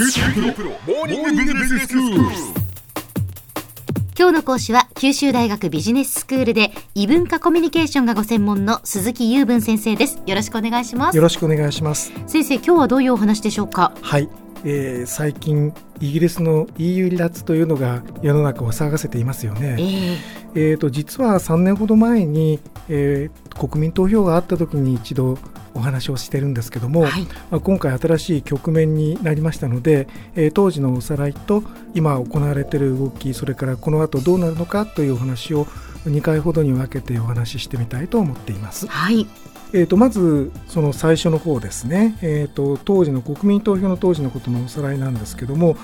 今日の講師は九州大学ビジネススクールで異文化コミュニケーションがご専門の鈴木雄文先生です。よろしくお願いします。よろしくお願いします。先生今日はどういうお話でしょうか？はい、えー、最近イギリスの EU 離脱というのが世の中を騒がせていますよね。えー、えーと実は3年ほど前に、えー、国民投票があった時に一度お話をしてるんですけども、はいまあ、今回新しい局面になりましたので、えー当時のおさらいと今行われている動きそれからこの後どうなるのかというお話を2回ほどに分けてお話ししてみたいと思っています。はいえー、とまずその最初の方ですね、えー、と当時の国民投票の当時のことのおさらいなんですけども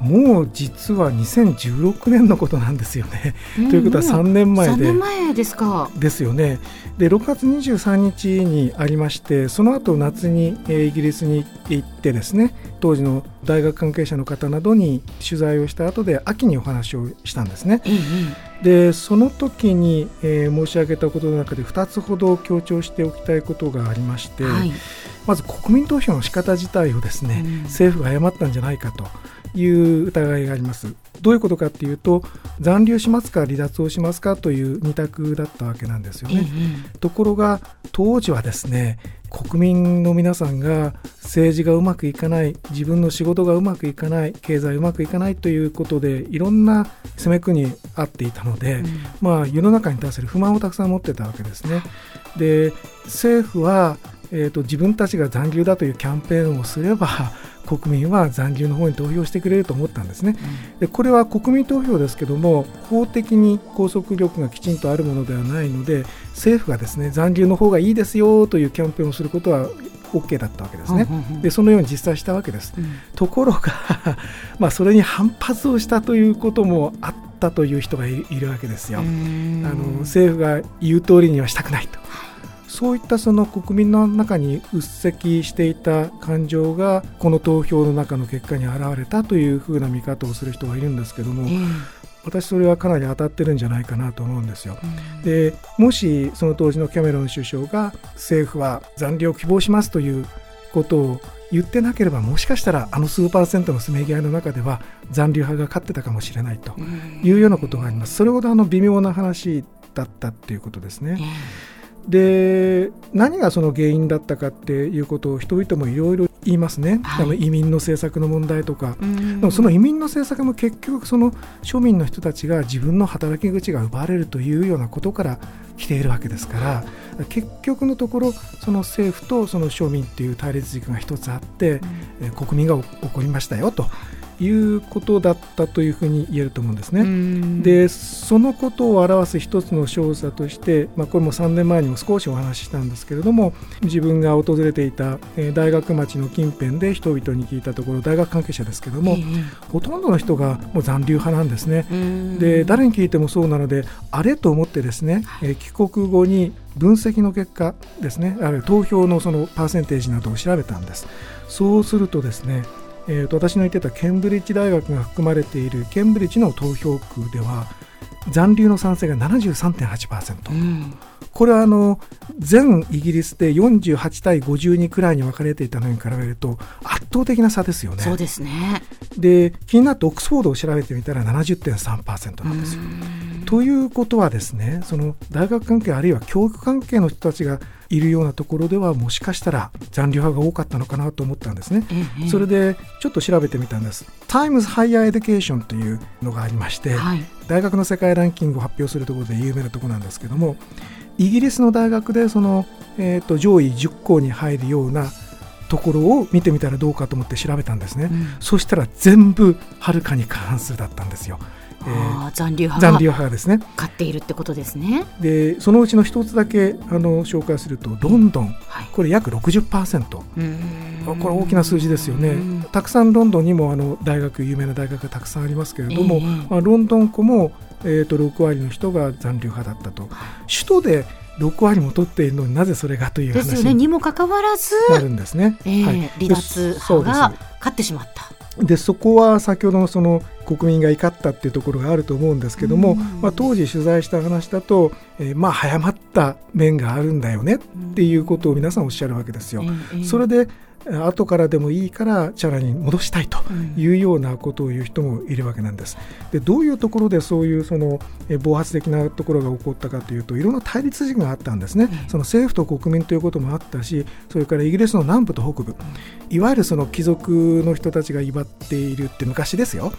もう実は2016年のことなんですよね。ということは3年前3で年前ですかですよね。で6月23日にありましてその後夏に、えーイギリスに行ってですね当時の大学関係者の方などに取材をした後で秋にお話をしたんですね。ええでその時に、えー申し上げたことの中で2つほど強調しておきたいことがありまして、はいまず国民投票の仕方自体をですね、うん政府が誤ったんじゃないかという疑いがあります。どういうことかっていうと残留しますか離脱をしますかという二択だったわけなんですよええね。ところが当時はですね国民の皆さんが政治がうまくいかない自分の仕事がうまくいかない経済うまくいかないということでいろんな攻めくにあっていたので、うんまあ、世の中に対する不満をたくさん持ってたわけですね。で政府は、えーと自分たちが残留だというキャンペーンをすれば 国民は残留の方に投票してくれると思ったんですね。でこれは国民投票ですけども法的に拘束力がきちんとあるものではないので政府がですね残留の方がいいですよというキャンペーンをすることは OK だったわけですね。うんうんうんでそのように実際したわけです。うんところが まあそれに反発をしたということもあったという人がいいるわけですよ。うんあの政府が言う通りにはしたくないと。そういったその国民の中にうっせきしていた感情がこの投票の中の結果に現れたというふうな見方をする人がいるんですけどもええ私それはかなり当たってるんじゃないかなと思うんですよ。うんでもしその当時のキャメロン首相が政府は残留を希望しますということを言ってなければもしかしたらあの数パーセントのせめぎ合いの中では残留派が勝ってたかもしれないとうんいうようなことがあります。それほどあの微妙な話だったっていうことですね。えで何がその原因だったかっていうことを人々もいろいろ言いますね、はい。あの移民の政策の問題とか、でもその移民の政策も結局その庶民の人たちが自分の働き口が奪われるというようなことから来ているわけですから結局のところその政府とその庶民っていう対立軸が一つあって、えー国民が怒りましたよということだったというふうに言えると思うんですね。うん。でそのことを表す一つの調査として、まあ、これも3年前にも少しお話ししたんですけれども自分が訪れていた、えー大学町の近辺で人々に聞いたところ大学関係者ですけども、えほとんどの人がもう残留派なんですね。で誰に聞いてもそうなのであれと思ってですね、えー帰国後に分析の結果ですねあるいは投票のそのパーセンテージなどを調べたんです。そうするとですね、えーと私の言ってたケンブリッジ大学が含まれているケンブリッジの投票区では残留の賛成が73.8%、うんこれはあの全イギリスで48対52くらいに分かれていたのに比べると圧倒的な差ですよね。そうですねで気になってオックスフォードを調べてみたら70.3%なんですよ。ということはですねその大学関係あるいは教育関係の人たちがいるようなところではもしかしたら残留派が多かったのかなと思ったんですね。ええ。それでちょっと調べてみたんです。Times Higher Education というのがありまして、はい。大学の世界ランキングを発表するところで有名なところなんですけどもイギリスの大学でその、えー、と上位10校に入るようなところを見てみたらどうかと思って調べたんですね、うん。そしたら全部はるかに過半数だったんですよ、えー残留派残留が派がですね。勝っているってことですね。でそのうちの一つだけあの紹介するとロンドン。はい。これ約60%うん。これ大きな数字ですよね。うん。たくさんロンドンにもあの大学有名な大学がたくさんありますけれども、ええ。まあ、ロンドン校も、えー、と6割の人が残留派だったと。首都で6割も取っているのになぜそれがというですよ話にね。にもかかわらず、なるんですね。ええはい。離脱派が勝ってしまったでそこは先ほどのその国民が怒ったっていうところがあると思うんですけども、うん。まあ、当時取材した話だと、えーまあ早まった面があるんだよねっていうことを皆さんおっしゃるわけですよ。ええそれで後からでもいいからチャラに戻したいというようなことを言う人もいるわけなんです。でどういうところでそういうその暴発的なところが起こったかというといろんな対立軸があったんですね、その政府と国民ということもあったしそれからイギリスの南部と北部。いわゆるその貴族の人たちが威張っているって昔ですよ、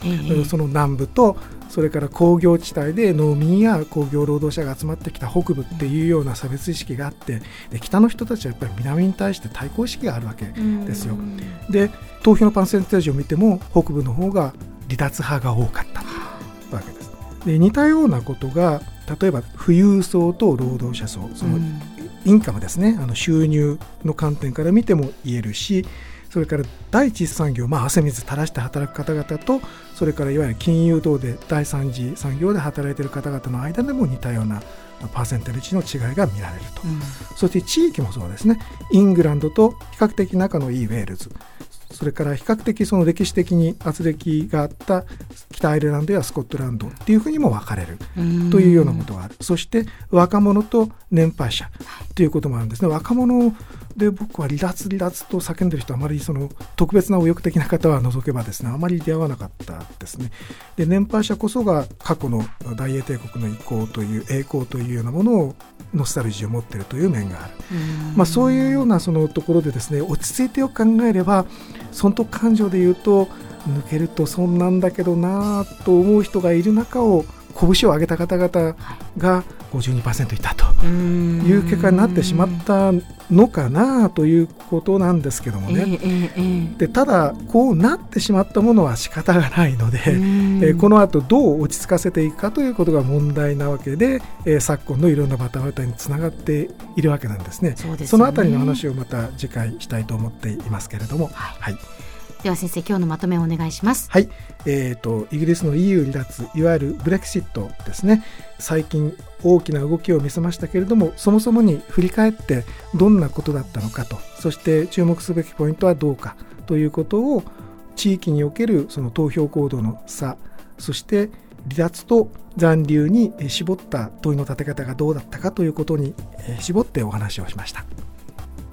その南部とそれから工業地帯で農民や工業労働者が集まってきた北部っていうような差別意識があってで北の人たちはやっぱり南に対して対抗意識があるわけですよ。で投票のパーセンテージを見ても北部の方が離脱派が多かったわけです。で似たようなことが例えば富裕層と労働者層そのインカムですねあの収入の観点から見ても言えるしそれから第一次産業、まあ、汗水垂らして働く方々とそれからいわゆる金融等で第三次産業で働いている方々の間でも似たようなパーセンテージの違いが見られると、うん、そして地域もそうですね。イングランドと比較的仲のいいウェールズ。それから比較的その歴史的に圧力があった北アイルランドやスコットランドっていうふうにも分かれる。というようなことがある。そして若者と年配者ということもあるんですね。若者で僕は離脱離脱と叫んでる人はあまりその特別な右翼的な方は除けばですねあまり出会わなかったですね。で年配者こそが過去の大英帝国の意向という栄光というようなものをノスタルジーを持っているという面がある、まあ、そういうようなそのところでですね落ち着いてよく考えれば損得感情で言うと抜けると損なんだけどなと思う人がいる中を拳を上げた方々が52%いたという結果になってしまったのかなということなんですけどもね、えーえー、でただこうなってしまったものは仕方がないので、えー、この後どう落ち着かせていくかということが問題なわけで、えー、昨今のいろんなバタバタにつながっているわけなんですね。そ、ね、のあたりの話をまた次回したいと思っていますけれども。はい、はいでは先生今日のまとめをお願いします。はい。えーと、イギリスの EU 離脱いわゆるブレクシットですね。最近大きな動きを見せましたけれどもそもそもに振り返ってどんなことだったのかとそして注目すべきポイントはどうかということを地域におけるその投票行動の差そして離脱と残留に絞った問いの立て方がどうだったかということに絞ってお話をしました。